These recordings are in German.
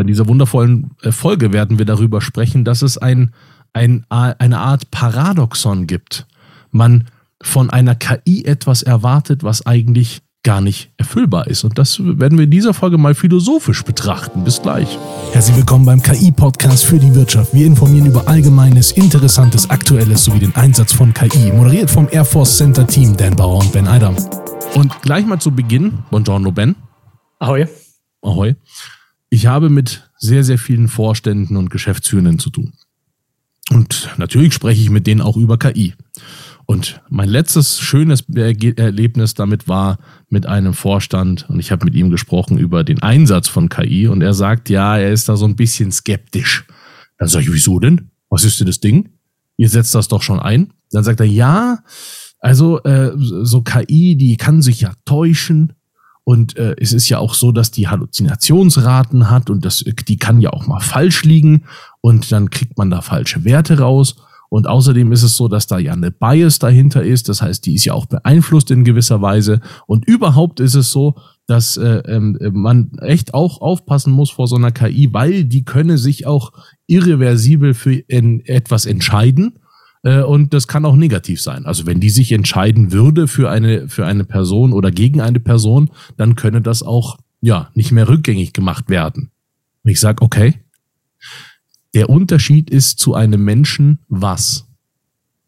in dieser wundervollen äh, Folge werden wir darüber sprechen, dass es ein, ein, eine Art Paradoxon gibt. Man von einer KI etwas erwartet, was eigentlich gar nicht erfüllbar ist. Und das werden wir in dieser Folge mal philosophisch betrachten. Bis gleich. Herzlich willkommen beim KI-Podcast für die Wirtschaft. Wir informieren über Allgemeines, Interessantes, Aktuelles sowie den Einsatz von KI. Moderiert vom Air Force Center Team Dan Bauer und Ben Eidam. Und gleich mal zu Beginn, buongiorno Ben. Ahoi. Ahoi. Ich habe mit sehr, sehr vielen Vorständen und Geschäftsführenden zu tun. Und natürlich spreche ich mit denen auch über KI. Und mein letztes schönes Erlebnis damit war mit einem Vorstand und ich habe mit ihm gesprochen über den Einsatz von KI und er sagt, ja, er ist da so ein bisschen skeptisch. Dann sage ich, wieso denn? Was ist denn das Ding? Ihr setzt das doch schon ein. Dann sagt er, ja, also äh, so KI, die kann sich ja täuschen und äh, es ist ja auch so, dass die Halluzinationsraten hat und das, die kann ja auch mal falsch liegen und dann kriegt man da falsche Werte raus. Und außerdem ist es so, dass da ja eine Bias dahinter ist. Das heißt, die ist ja auch beeinflusst in gewisser Weise. Und überhaupt ist es so, dass äh, ähm, man echt auch aufpassen muss vor so einer KI, weil die könne sich auch irreversibel für in etwas entscheiden. Äh, und das kann auch negativ sein. Also wenn die sich entscheiden würde für eine, für eine Person oder gegen eine Person, dann könne das auch ja nicht mehr rückgängig gemacht werden. Und ich sage, okay, der Unterschied ist zu einem Menschen was?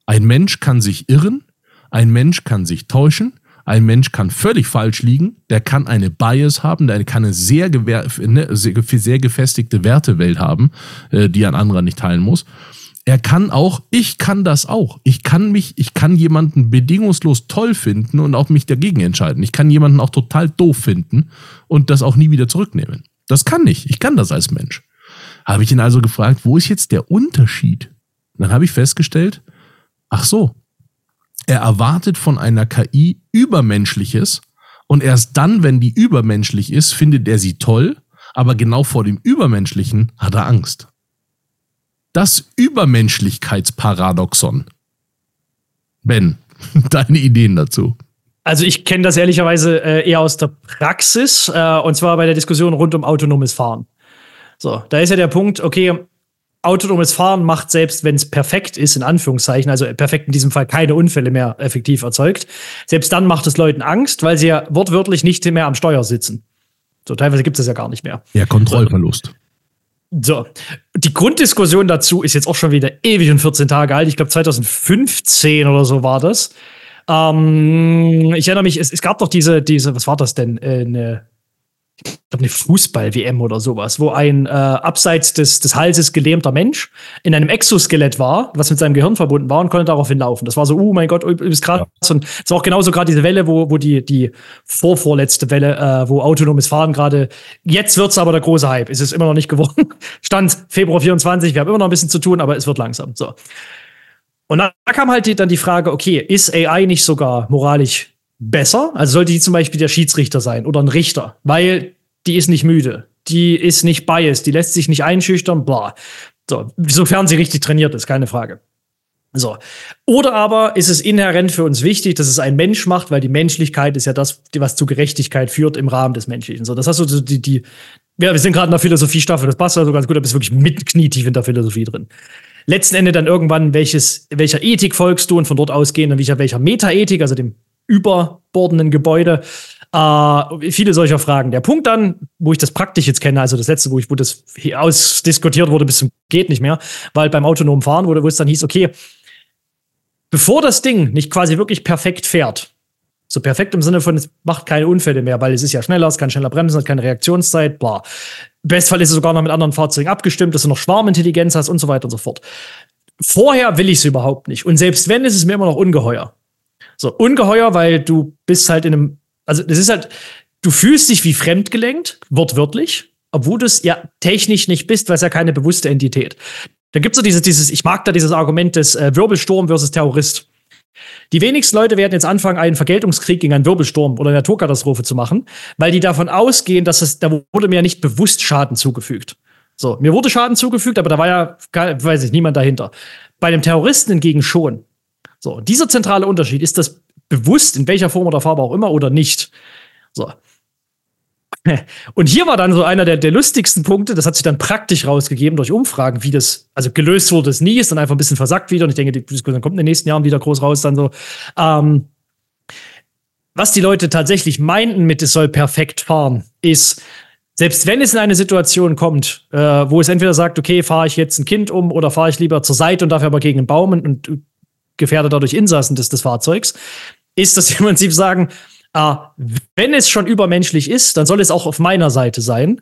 Ein Mensch kann sich irren, ein Mensch kann sich täuschen, ein Mensch kann völlig falsch liegen, der kann eine Bias haben, der kann eine sehr, ne, sehr gefestigte Wertewelt haben, äh, die ein anderer nicht teilen muss. Er kann auch, ich kann das auch. Ich kann mich, ich kann jemanden bedingungslos toll finden und auch mich dagegen entscheiden. Ich kann jemanden auch total doof finden und das auch nie wieder zurücknehmen. Das kann ich. Ich kann das als Mensch. Habe ich ihn also gefragt, wo ist jetzt der Unterschied? Und dann habe ich festgestellt, ach so, er erwartet von einer KI Übermenschliches und erst dann, wenn die übermenschlich ist, findet er sie toll, aber genau vor dem Übermenschlichen hat er Angst. Das Übermenschlichkeitsparadoxon. Ben, deine Ideen dazu? Also ich kenne das ehrlicherweise äh, eher aus der Praxis, äh, und zwar bei der Diskussion rund um autonomes Fahren. So, da ist ja der Punkt, okay, autonomes Fahren macht selbst, wenn es perfekt ist, in Anführungszeichen, also perfekt in diesem Fall keine Unfälle mehr effektiv erzeugt, selbst dann macht es Leuten Angst, weil sie ja wortwörtlich nicht mehr am Steuer sitzen. So, teilweise gibt es das ja gar nicht mehr. Ja, Kontrollverlust. So, die Grunddiskussion dazu ist jetzt auch schon wieder ewig und 14 Tage alt. Ich glaube, 2015 oder so war das. Ähm, ich erinnere mich, es, es, gab doch diese, diese, was war das denn? Äh, eine ich glaube, eine Fußball-WM oder sowas, wo ein äh, abseits des, des Halses gelähmter Mensch in einem Exoskelett war, was mit seinem Gehirn verbunden war und konnte daraufhin laufen. Das war so, oh mein Gott, ist krass. Ja. Und es war auch genauso gerade diese Welle, wo, wo die, die vorvorletzte Welle, äh, wo autonomes Fahren gerade, jetzt wird's aber der große Hype. Ist es immer noch nicht geworden. Stand Februar 24, wir haben immer noch ein bisschen zu tun, aber es wird langsam. So. Und da kam halt die, dann die Frage, okay, ist AI nicht sogar moralisch besser. Also sollte die zum Beispiel der Schiedsrichter sein oder ein Richter, weil die ist nicht müde, die ist nicht biased, die lässt sich nicht einschüchtern, bla. So, sofern sie richtig trainiert ist, keine Frage. So. Oder aber ist es inhärent für uns wichtig, dass es ein Mensch macht, weil die Menschlichkeit ist ja das, was zu Gerechtigkeit führt im Rahmen des Menschlichen. So, das hast du die, die, ja, wir sind gerade in der Philosophie-Staffel, das passt also ganz gut, da bist wirklich mit knietief in der Philosophie drin. Letzten Endes dann irgendwann, welches, welcher Ethik folgst du und von dort ausgehend, welcher, welcher Metaethik, also dem überbordenden Gebäude. Äh, viele solcher Fragen. Der Punkt dann, wo ich das praktisch jetzt kenne, also das letzte, wo ich, wo das ausdiskutiert wurde bis zum geht nicht mehr, weil beim autonomen Fahren wurde, wo es dann hieß, okay, bevor das Ding nicht quasi wirklich perfekt fährt, so perfekt im Sinne von, es macht keine Unfälle mehr, weil es ist ja schneller, es kann schneller bremsen, hat keine Reaktionszeit, bla. Bestfall ist es sogar noch mit anderen Fahrzeugen abgestimmt, dass du noch Schwarmintelligenz hast und so weiter und so fort. Vorher will ich es überhaupt nicht. Und selbst wenn, ist es mir immer noch ungeheuer. So, ungeheuer, weil du bist halt in einem, also das ist halt, du fühlst dich wie fremdgelenkt, wortwörtlich, obwohl du es ja technisch nicht bist, weil es ja keine bewusste Entität. Da gibt es so dieses, dieses, ich mag da dieses Argument des äh, Wirbelsturm versus Terrorist. Die wenigsten Leute werden jetzt anfangen, einen Vergeltungskrieg gegen einen Wirbelsturm oder eine Naturkatastrophe zu machen, weil die davon ausgehen, dass es, da wurde mir ja nicht bewusst Schaden zugefügt. So, mir wurde Schaden zugefügt, aber da war ja, weiß ich, niemand dahinter. Bei dem Terroristen hingegen schon. So, dieser zentrale Unterschied, ist das bewusst in welcher Form oder Farbe auch immer oder nicht? So. Und hier war dann so einer der, der lustigsten Punkte, das hat sich dann praktisch rausgegeben durch Umfragen, wie das, also gelöst wurde es nie, ist dann einfach ein bisschen versackt wieder und ich denke, die Diskussion kommt in den nächsten Jahren wieder groß raus, dann so. Ähm, was die Leute tatsächlich meinten mit, es soll perfekt fahren, ist, selbst wenn es in eine Situation kommt, äh, wo es entweder sagt, okay, fahre ich jetzt ein Kind um oder fahre ich lieber zur Seite und dafür aber gegen einen Baum und, und gefährde dadurch Insassen des, des Fahrzeugs, ist, dass sie im Prinzip sagen, äh, wenn es schon übermenschlich ist, dann soll es auch auf meiner Seite sein.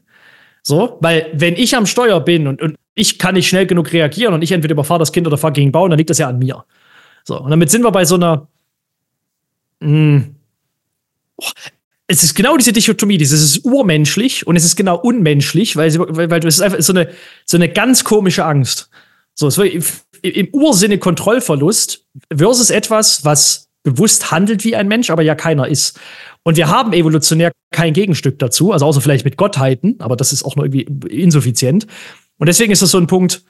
So, weil wenn ich am Steuer bin und, und ich kann nicht schnell genug reagieren und ich entweder überfahre das Kind oder fahre gegen Baum, dann liegt das ja an mir. So, und damit sind wir bei so einer. Mh, hm, oh, es ist genau diese Dichotomie, dieses ist urmenschlich und es ist genau unmenschlich, weil, weil, weil es ist einfach so eine, so eine ganz komische Angst. So, es im Ursinne Kontrollverlust versus etwas, was bewusst handelt wie ein Mensch, aber ja keiner ist. Und wir haben evolutionär kein Gegenstück dazu, also außer vielleicht mit Gottheiten, aber das ist auch nur irgendwie insuffizient. Und deswegen ist das so ein Punkt,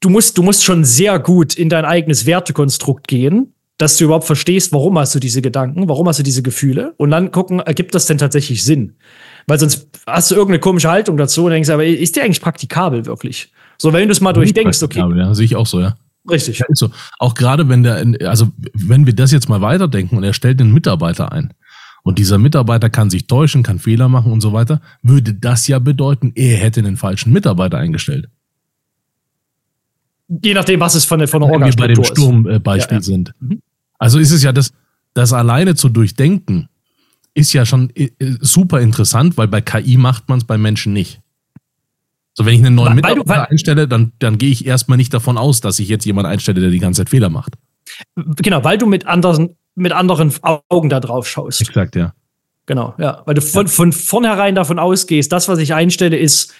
du musst, du musst schon sehr gut in dein eigenes Wertekonstrukt gehen, dass du überhaupt verstehst, warum hast du diese Gedanken, warum hast du diese Gefühle und dann gucken, ergibt das denn tatsächlich Sinn? Weil sonst hast du irgendeine komische Haltung dazu und denkst, aber ist der eigentlich praktikabel wirklich? So, wenn du es mal durchdenkst, okay. Ja, sehe ich auch so, ja. Richtig. Ja, ist so. Auch gerade wenn der, also wenn wir das jetzt mal weiterdenken und er stellt einen Mitarbeiter ein und dieser Mitarbeiter kann sich täuschen, kann Fehler machen und so weiter, würde das ja bedeuten, er hätte den falschen Mitarbeiter eingestellt. Je nachdem, was es von der, von der Wenn wir bei dem Sturmbeispiel ja, ja. sind. Mhm. Also ist es ja das, das alleine zu durchdenken, ist ja schon äh, super interessant, weil bei KI macht man es bei Menschen nicht. So, wenn ich einen neuen weil, Mitarbeiter weil, einstelle, dann, dann gehe ich erstmal nicht davon aus, dass ich jetzt jemanden einstelle, der die ganze Zeit Fehler macht. Genau, weil du mit anderen, mit anderen Augen da drauf schaust. Exakt, ja. Genau, ja. Weil du von, ja. von vornherein davon ausgehst, das, was ich einstelle, ist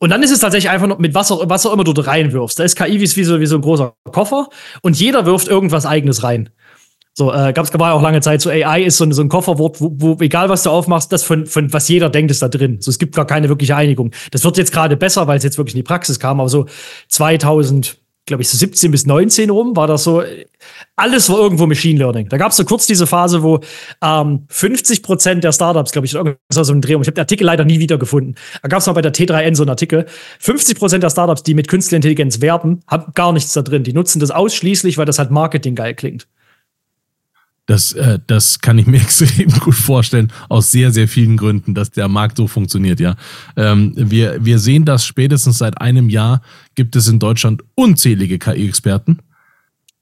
und dann ist es tatsächlich einfach nur mit was auch, was auch immer du da reinwirfst. Da ist KI wie so, wie so ein großer Koffer und jeder wirft irgendwas eigenes rein. So, äh, gab es ja auch lange Zeit, so AI ist so, so ein Kofferwort, wo, wo, egal was du aufmachst, das von, von was jeder denkt, ist da drin. So, es gibt gar keine wirkliche Einigung. Das wird jetzt gerade besser, weil es jetzt wirklich in die Praxis kam, aber so 2000, glaube ich, so 17 bis 19 rum, war das so, alles war irgendwo Machine Learning. Da gab es so kurz diese Phase, wo ähm, 50 Prozent der Startups, glaube ich, das war so ein Dreh, ich habe den Artikel leider nie wiedergefunden. Da gab es mal bei der T3N so einen Artikel. 50 Prozent der Startups, die mit künstlicher Intelligenz werben, haben gar nichts da drin. Die nutzen das ausschließlich, weil das halt Marketing geil klingt. Das, äh, das kann ich mir extrem gut vorstellen, aus sehr, sehr vielen Gründen, dass der Markt so funktioniert, ja. Ähm, wir, wir sehen das spätestens seit einem Jahr gibt es in Deutschland unzählige KI-Experten.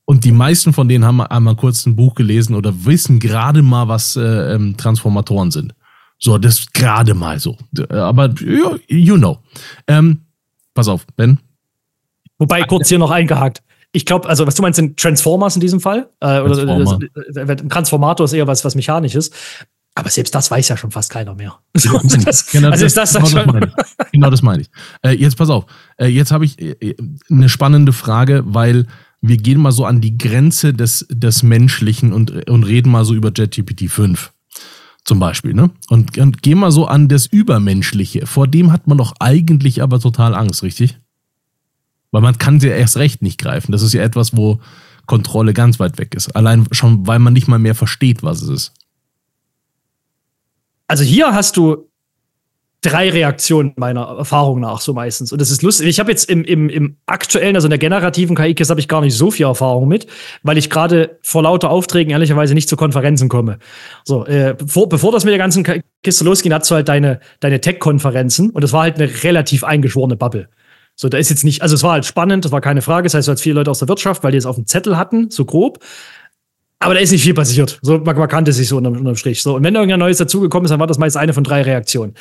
Und die meisten von denen haben einmal kurz ein Buch gelesen oder wissen gerade mal, was äh, ähm, Transformatoren sind. So, das ist gerade mal so. Aber you know. Ähm, pass auf, Ben. Wobei kurz hier noch eingehakt ich glaube, also was du meinst, sind Transformers in diesem Fall. Äh, oder Transformer. ein Transformator ist eher was, was Mechanisches. Aber selbst das weiß ja schon fast keiner mehr. genau, das, genau, also das, das, genau, das meine ich. genau das meine ich. Äh, jetzt pass auf. Äh, jetzt habe ich äh, eine spannende Frage, weil wir gehen mal so an die Grenze des, des Menschlichen und, und reden mal so über JetGPT 5 zum Beispiel, ne? Und, und gehen mal so an das Übermenschliche. Vor dem hat man doch eigentlich aber total Angst, richtig? Weil man kann sie erst recht nicht greifen. Das ist ja etwas, wo Kontrolle ganz weit weg ist. Allein schon, weil man nicht mal mehr versteht, was es ist. Also hier hast du drei Reaktionen meiner Erfahrung nach, so meistens. Und das ist lustig. Ich habe jetzt im, im, im aktuellen, also in der generativen KI-Kiste habe ich gar nicht so viel Erfahrung mit, weil ich gerade vor lauter Aufträgen ehrlicherweise nicht zu Konferenzen komme. So, äh, bevor, bevor das mit der ganzen Kiste losging, hast du halt deine, deine Tech-Konferenzen und das war halt eine relativ eingeschworene Bubble. So, da ist jetzt nicht, also es war halt spannend, das war keine Frage. Das heißt, du hast viele Leute aus der Wirtschaft, weil die es auf dem Zettel hatten, so grob. Aber da ist nicht viel passiert. So, man, man kannte sich so unterm, unterm Strich. So, und wenn irgendein Neues dazugekommen ist, dann war das meist eine von drei Reaktionen.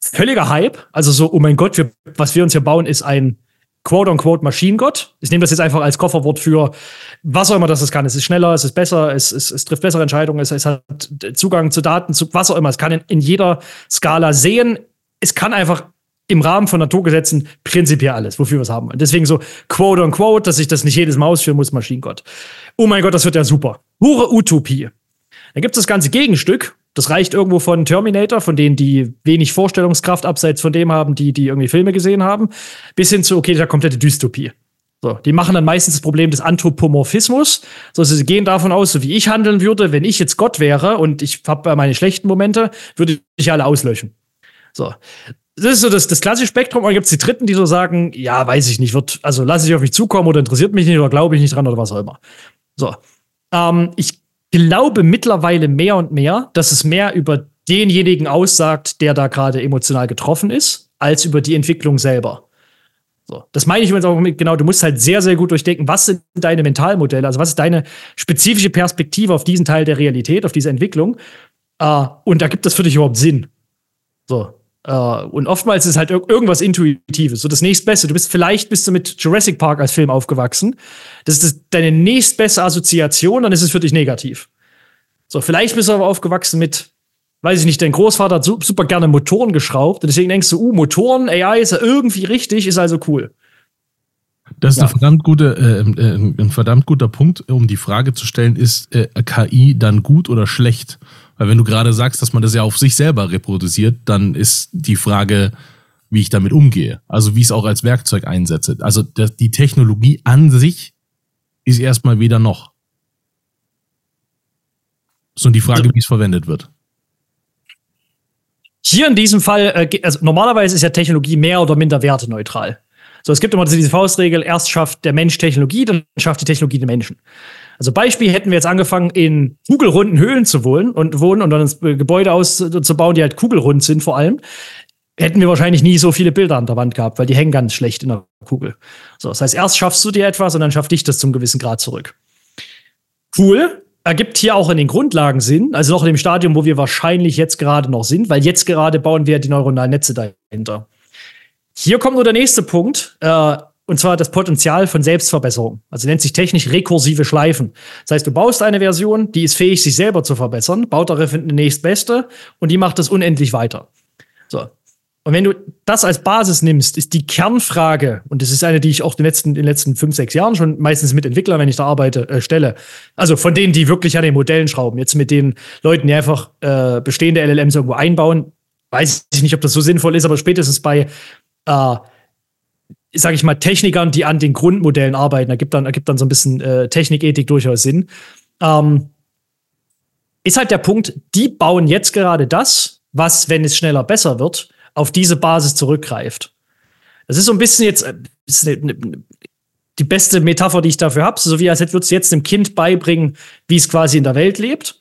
Völliger Hype. Also so, oh mein Gott, wir, was wir uns hier bauen, ist ein quote-unquote Maschinengott. Ich nehme das jetzt einfach als Kofferwort für was auch immer das kann. Es ist schneller, es ist besser, es, es, es trifft bessere Entscheidungen, es, es hat Zugang zu Daten, zu was auch immer. Es kann in, in jeder Skala sehen. Es kann einfach im Rahmen von Naturgesetzen prinzipiell alles, wofür wir es haben. Deswegen so quote on quote, dass ich das nicht jedes Mal ausführen muss, Maschinengott. Oh mein Gott, das wird ja super. Hure Utopie. Dann gibt es das ganze Gegenstück. Das reicht irgendwo von Terminator, von denen, die wenig Vorstellungskraft abseits von dem haben, die, die irgendwie Filme gesehen haben, bis hin zu, okay, der komplette Dystopie. So, die machen dann meistens das Problem des Anthropomorphismus. So, sie gehen davon aus, so wie ich handeln würde, wenn ich jetzt Gott wäre und ich habe meine schlechten Momente, würde ich alle auslöschen. So. Das ist so das, das klassische Spektrum. Und dann gibt es die Dritten, die so sagen, ja, weiß ich nicht, wird, also lasse ich auf mich zukommen oder interessiert mich nicht oder glaube ich nicht dran oder was auch immer. So. Ähm, ich glaube mittlerweile mehr und mehr, dass es mehr über denjenigen aussagt, der da gerade emotional getroffen ist, als über die Entwicklung selber. So, das meine ich übrigens auch mit, genau, du musst halt sehr, sehr gut durchdenken, was sind deine Mentalmodelle, also was ist deine spezifische Perspektive auf diesen Teil der Realität, auf diese Entwicklung. Äh, und da gibt es für dich überhaupt Sinn. So. Äh, und oftmals ist es halt ir irgendwas Intuitives. So das nächstbeste. Du bist vielleicht bist du mit Jurassic Park als Film aufgewachsen. Das ist das, deine nächstbeste Assoziation, dann ist es für dich negativ. So, vielleicht bist du aber aufgewachsen mit weiß ich nicht, dein Großvater hat super gerne Motoren geschraubt. Und deswegen denkst du, uh, Motoren, AI ist ja irgendwie richtig, ist also cool. Das ist ja. eine verdammt gute, äh, äh, ein verdammt guter Punkt, um die Frage zu stellen, ist äh, KI dann gut oder schlecht? Weil wenn du gerade sagst, dass man das ja auf sich selber reproduziert, dann ist die Frage, wie ich damit umgehe. Also wie ich es auch als Werkzeug einsetze. Also die Technologie an sich ist erstmal weder noch. Sondern die Frage, wie es verwendet wird. Hier in diesem Fall, äh, also normalerweise ist ja Technologie mehr oder minder werteneutral. So, es gibt immer diese Faustregel, erst schafft der Mensch Technologie, dann schafft die Technologie den Menschen. Also Beispiel hätten wir jetzt angefangen, in kugelrunden Höhlen zu wohnen und wohnen und dann Gebäude auszubauen, die halt kugelrund sind vor allem, hätten wir wahrscheinlich nie so viele Bilder an der Wand gehabt, weil die hängen ganz schlecht in der Kugel. So, das heißt, erst schaffst du dir etwas und dann schafft dich das zum gewissen Grad zurück. Cool, ergibt hier auch in den Grundlagen Sinn, also noch in dem Stadium, wo wir wahrscheinlich jetzt gerade noch sind, weil jetzt gerade bauen wir die neuronalen Netze dahinter. Hier kommt nur der nächste Punkt, äh, und zwar das Potenzial von Selbstverbesserung. Also nennt sich technisch rekursive Schleifen. Das heißt, du baust eine Version, die ist fähig, sich selber zu verbessern, baut darauf eine nächstbeste und die macht das unendlich weiter. So. Und wenn du das als Basis nimmst, ist die Kernfrage, und das ist eine, die ich auch in den letzten, in den letzten fünf, sechs Jahren schon meistens mit Entwicklern, wenn ich da arbeite, äh, stelle. Also von denen, die wirklich an den Modellen schrauben. Jetzt mit den Leuten, die einfach äh, bestehende LLMs irgendwo einbauen, weiß ich nicht, ob das so sinnvoll ist, aber spätestens bei, äh, sage ich mal, Technikern, die an den Grundmodellen arbeiten, da gibt dann, ergibt dann so ein bisschen äh, Technikethik durchaus Sinn. Ähm, ist halt der Punkt, die bauen jetzt gerade das, was, wenn es schneller besser wird, auf diese Basis zurückgreift. Das ist so ein bisschen jetzt eine, eine, die beste Metapher, die ich dafür habe, so wie als würdest du jetzt einem Kind beibringen, wie es quasi in der Welt lebt.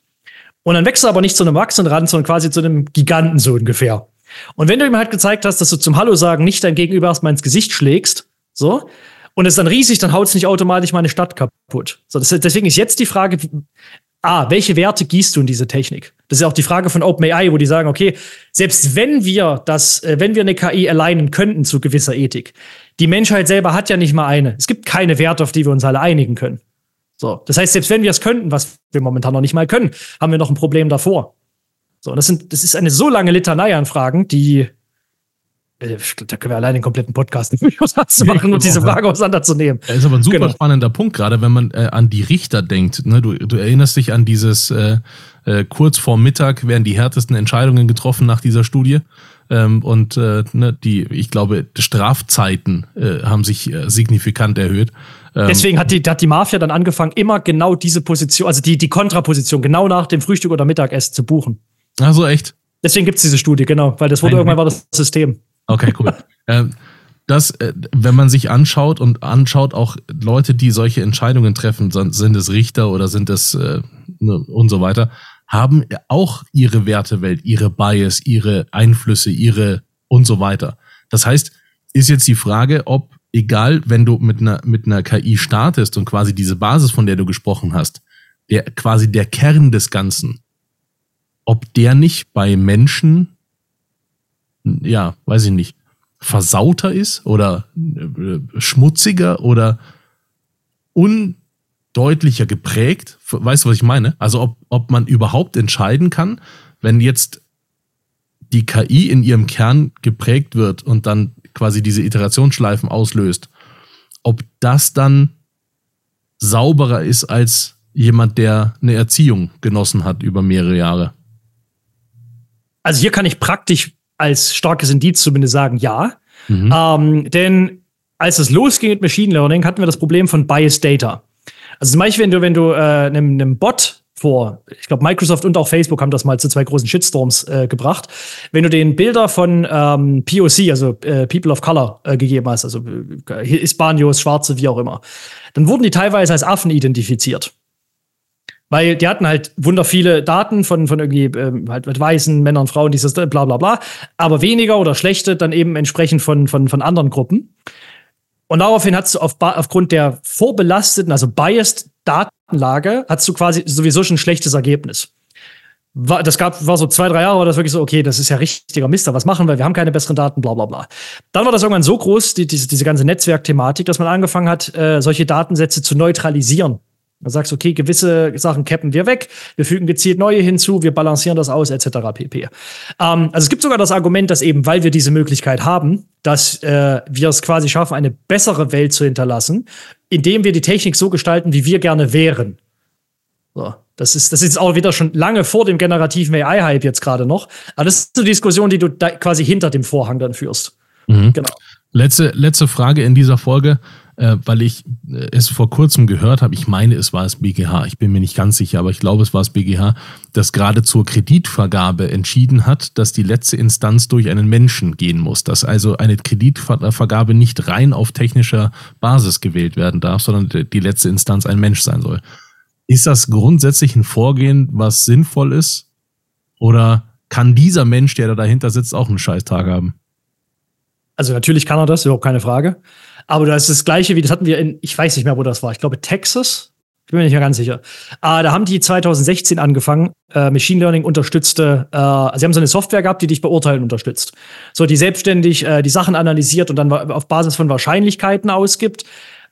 Und dann wächst du aber nicht zu einem Erwachsenen ran, sondern quasi zu einem Giganten so ungefähr. Und wenn du ihm halt gezeigt hast, dass du zum Hallo sagen nicht dein Gegenüber erstmal ins Gesicht schlägst, so, und es dann riesig, dann haut es nicht automatisch meine Stadt kaputt. So, das, deswegen ist jetzt die Frage, ah, welche Werte gießt du in diese Technik? Das ist auch die Frage von OpenAI, wo die sagen, okay, selbst wenn wir das, äh, wenn wir eine KI alignen könnten zu gewisser Ethik, die Menschheit selber hat ja nicht mal eine. Es gibt keine Werte, auf die wir uns alle einigen können. So, das heißt, selbst wenn wir es könnten, was wir momentan noch nicht mal können, haben wir noch ein Problem davor. So, das sind, das ist eine so lange Litanei an Fragen, die äh, da können wir allein den kompletten Podcast nicht zu machen und diese Frage auseinanderzunehmen. Das ist aber ein super genau. spannender Punkt, gerade wenn man äh, an die Richter denkt. Ne? Du, du erinnerst dich an dieses äh, äh, kurz vor Mittag werden die härtesten Entscheidungen getroffen nach dieser Studie. Ähm, und äh, ne, die, ich glaube, Strafzeiten äh, haben sich äh, signifikant erhöht. Ähm, Deswegen hat die, hat die Mafia dann angefangen, immer genau diese Position, also die, die Kontraposition, genau nach dem Frühstück oder Mittagessen zu buchen. Ach so, echt? Deswegen gibt es diese Studie, genau, weil das wurde Ein irgendwann war das System. Okay, cool. ähm, das, äh, wenn man sich anschaut und anschaut auch Leute, die solche Entscheidungen treffen, sind es Richter oder sind es äh, ne, und so weiter, haben auch ihre Wertewelt, ihre Bias, ihre Einflüsse, ihre und so weiter. Das heißt, ist jetzt die Frage, ob egal, wenn du mit einer mit einer KI startest und quasi diese Basis, von der du gesprochen hast, der quasi der Kern des Ganzen, ob der nicht bei Menschen ja, weiß ich nicht, versauter ist oder äh, schmutziger oder undeutlicher geprägt. Weißt du, was ich meine? Also ob, ob man überhaupt entscheiden kann, wenn jetzt die KI in ihrem Kern geprägt wird und dann quasi diese Iterationsschleifen auslöst, ob das dann sauberer ist als jemand, der eine Erziehung genossen hat über mehrere Jahre. Also hier kann ich praktisch als starkes Indiz zumindest sagen, ja. Mhm. Ähm, denn als es losging mit Machine Learning, hatten wir das Problem von Biased Data. Also zum Beispiel, wenn du, wenn du äh, einem, einem Bot vor, ich glaube, Microsoft und auch Facebook haben das mal zu zwei großen Shitstorms äh, gebracht. Wenn du den Bilder von ähm, POC, also äh, People of Color, äh, gegeben hast, also äh, Hispanios, Schwarze, wie auch immer, dann wurden die teilweise als Affen identifiziert. Weil die hatten halt wunder viele Daten von, von irgendwie ähm, halt mit weißen Männern, Frauen, dieses bla bla bla, aber weniger oder schlechte dann eben entsprechend von, von, von anderen Gruppen. Und daraufhin hast du auf, aufgrund der vorbelasteten, also biased Datenlage, hast du quasi sowieso schon ein schlechtes Ergebnis. War, das gab, war so zwei, drei Jahre, war das wirklich so, okay, das ist ja richtiger Mister, was machen wir? Wir haben keine besseren Daten, bla bla bla. Dann war das irgendwann so groß, die, diese, diese ganze Netzwerkthematik, dass man angefangen hat, äh, solche Datensätze zu neutralisieren. Du sagst, okay, gewisse Sachen cappen wir weg, wir fügen gezielt neue hinzu, wir balancieren das aus, etc. pp. Ähm, also es gibt sogar das Argument, dass eben, weil wir diese Möglichkeit haben, dass äh, wir es quasi schaffen, eine bessere Welt zu hinterlassen, indem wir die Technik so gestalten, wie wir gerne wären. So, das ist, das ist auch wieder schon lange vor dem generativen AI-Hype jetzt gerade noch. Aber das ist eine Diskussion, die du quasi hinter dem Vorhang dann führst. Mhm. Genau. Letzte, letzte Frage in dieser Folge äh, weil ich äh, es vor kurzem gehört habe, ich meine, es war das BGH, ich bin mir nicht ganz sicher, aber ich glaube, es war das BGH, das gerade zur Kreditvergabe entschieden hat, dass die letzte Instanz durch einen Menschen gehen muss, dass also eine Kreditvergabe nicht rein auf technischer Basis gewählt werden darf, sondern die letzte Instanz ein Mensch sein soll. Ist das grundsätzlich ein Vorgehen, was sinnvoll ist? Oder kann dieser Mensch, der da dahinter sitzt, auch einen Scheißtag haben? Also natürlich kann er das, überhaupt keine Frage. Aber das ist das Gleiche wie, das hatten wir in, ich weiß nicht mehr, wo das war. Ich glaube, Texas. Ich bin mir nicht mehr ganz sicher. Ah, da haben die 2016 angefangen, äh, Machine Learning unterstützte, äh, sie haben so eine Software gehabt, die dich beurteilen unterstützt. So, die selbstständig äh, die Sachen analysiert und dann auf Basis von Wahrscheinlichkeiten ausgibt,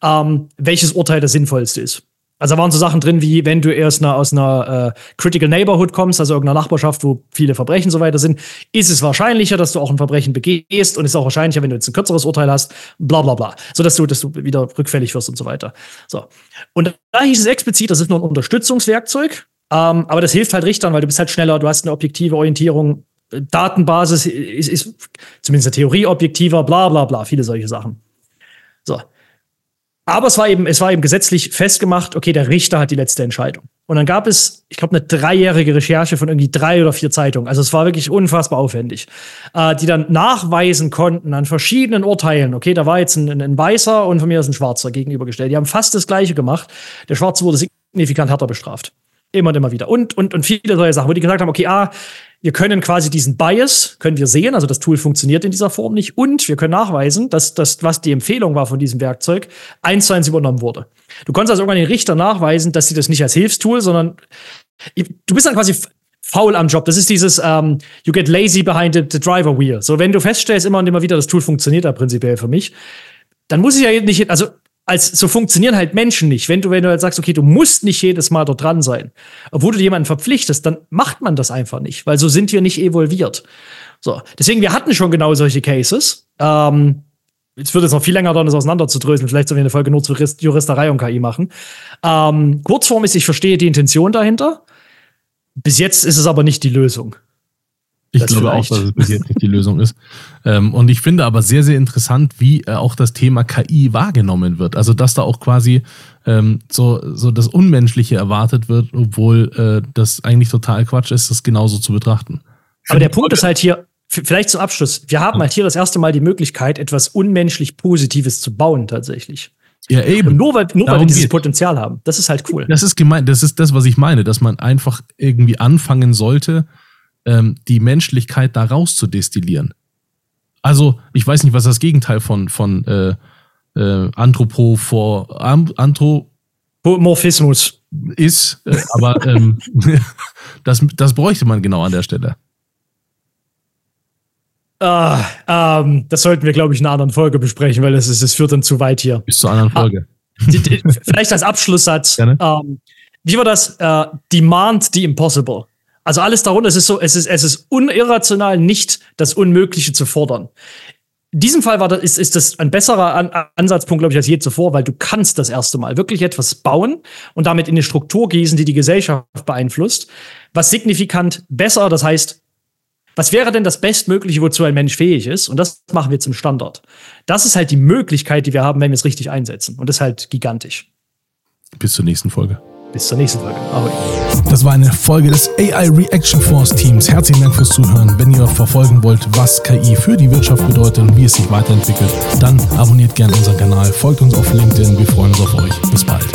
ähm, welches Urteil das sinnvollste ist. Also da waren so Sachen drin, wie wenn du erst eine, aus einer äh, Critical Neighborhood kommst, also irgendeiner Nachbarschaft, wo viele Verbrechen so weiter sind, ist es wahrscheinlicher, dass du auch ein Verbrechen begehst und ist auch wahrscheinlicher, wenn du jetzt ein kürzeres Urteil hast, bla bla bla. So dass du, dass du wieder rückfällig wirst und so weiter. So. Und da hieß es explizit, das ist nur ein Unterstützungswerkzeug, ähm, aber das hilft halt Richtern, weil du bist halt schneller, du hast eine objektive Orientierung, Datenbasis ist, ist zumindest eine Theorie objektiver, bla bla bla, viele solche Sachen. So. Aber es war eben, es war eben gesetzlich festgemacht, okay, der Richter hat die letzte Entscheidung. Und dann gab es, ich glaube, eine dreijährige Recherche von irgendwie drei oder vier Zeitungen. Also es war wirklich unfassbar aufwendig, äh, die dann nachweisen konnten an verschiedenen Urteilen. Okay, da war jetzt ein, ein, ein Weißer und von mir ist ein Schwarzer gegenübergestellt. Die haben fast das Gleiche gemacht. Der Schwarze wurde signifikant härter bestraft. Immer und immer wieder. Und, und, und viele solche Sachen, wo die gesagt haben, okay, ah, wir können quasi diesen Bias, können wir sehen, also das Tool funktioniert in dieser Form nicht und wir können nachweisen, dass das, was die Empfehlung war von diesem Werkzeug, eins zu eins übernommen wurde. Du konntest also irgendwann den Richter nachweisen, dass sie das nicht als Hilfstool, sondern du bist dann quasi faul am Job. Das ist dieses um, you get lazy behind the, the driver wheel. So, wenn du feststellst immer und immer wieder, das Tool funktioniert da prinzipiell für mich, dann muss ich ja nicht, also als so funktionieren halt Menschen nicht. Wenn du, wenn du halt sagst, okay, du musst nicht jedes Mal dort dran sein, obwohl du jemanden verpflichtest, dann macht man das einfach nicht, weil so sind wir nicht evolviert. So, deswegen, wir hatten schon genau solche Cases. Ähm, Jetzt wird es noch viel länger dauern, das auseinanderzudröseln. Vielleicht sollen wir eine Folge nur zu Juristerei und KI machen. Ähm, Kurzform ist, ich verstehe die Intention dahinter. Bis jetzt ist es aber nicht die Lösung. Ich das glaube vielleicht. auch, dass es bis jetzt nicht die Lösung ist. Ähm, und ich finde aber sehr, sehr interessant, wie äh, auch das Thema KI wahrgenommen wird. Also, dass da auch quasi ähm, so, so das Unmenschliche erwartet wird, obwohl äh, das eigentlich total Quatsch ist, das genauso zu betrachten. Aber der Punkt ist halt hier, vielleicht zum Abschluss, wir haben halt hier das erste Mal die Möglichkeit, etwas unmenschlich Positives zu bauen, tatsächlich. Ja, eben. Und nur weil, nur weil wir dieses geht. Potenzial haben. Das ist halt cool. Das ist gemeint, das ist das, was ich meine, dass man einfach irgendwie anfangen sollte, ähm, die Menschlichkeit da rauszudestillieren. Also, ich weiß nicht, was das Gegenteil von, von äh, äh, Anthropophor, Anthropomorphismus ist, äh, aber ähm, das, das bräuchte man genau an der Stelle. Ah, ähm, das sollten wir, glaube ich, in einer anderen Folge besprechen, weil das, ist, das führt dann zu weit hier. Bis zur anderen Folge. Ah, die, die, vielleicht als Abschlusssatz. Ähm, wie war das? Äh, Demand the Impossible. Also alles darunter, es ist so, es ist, es ist unirrational, nicht das Unmögliche zu fordern. In diesem Fall war das, ist, ist das ein besserer An Ansatzpunkt, glaube ich, als je zuvor, weil du kannst das erste Mal wirklich etwas bauen und damit in eine Struktur gießen, die die Gesellschaft beeinflusst, was signifikant besser, das heißt, Was wäre denn das Bestmögliche, wozu ein Mensch fähig ist? Und das machen wir zum Standard. Das ist halt die Möglichkeit, die wir haben, wenn wir es richtig einsetzen. Und das ist halt gigantisch. Bis zur nächsten Folge. Bis zur nächsten Folge. Ahoi. Das war eine Folge des AI Reaction Force Teams. Herzlichen Dank fürs Zuhören. Wenn ihr verfolgen wollt, was KI für die Wirtschaft bedeutet und wie es sich weiterentwickelt, dann abonniert gerne unseren Kanal, folgt uns auf LinkedIn. Wir freuen uns auf euch. Bis bald.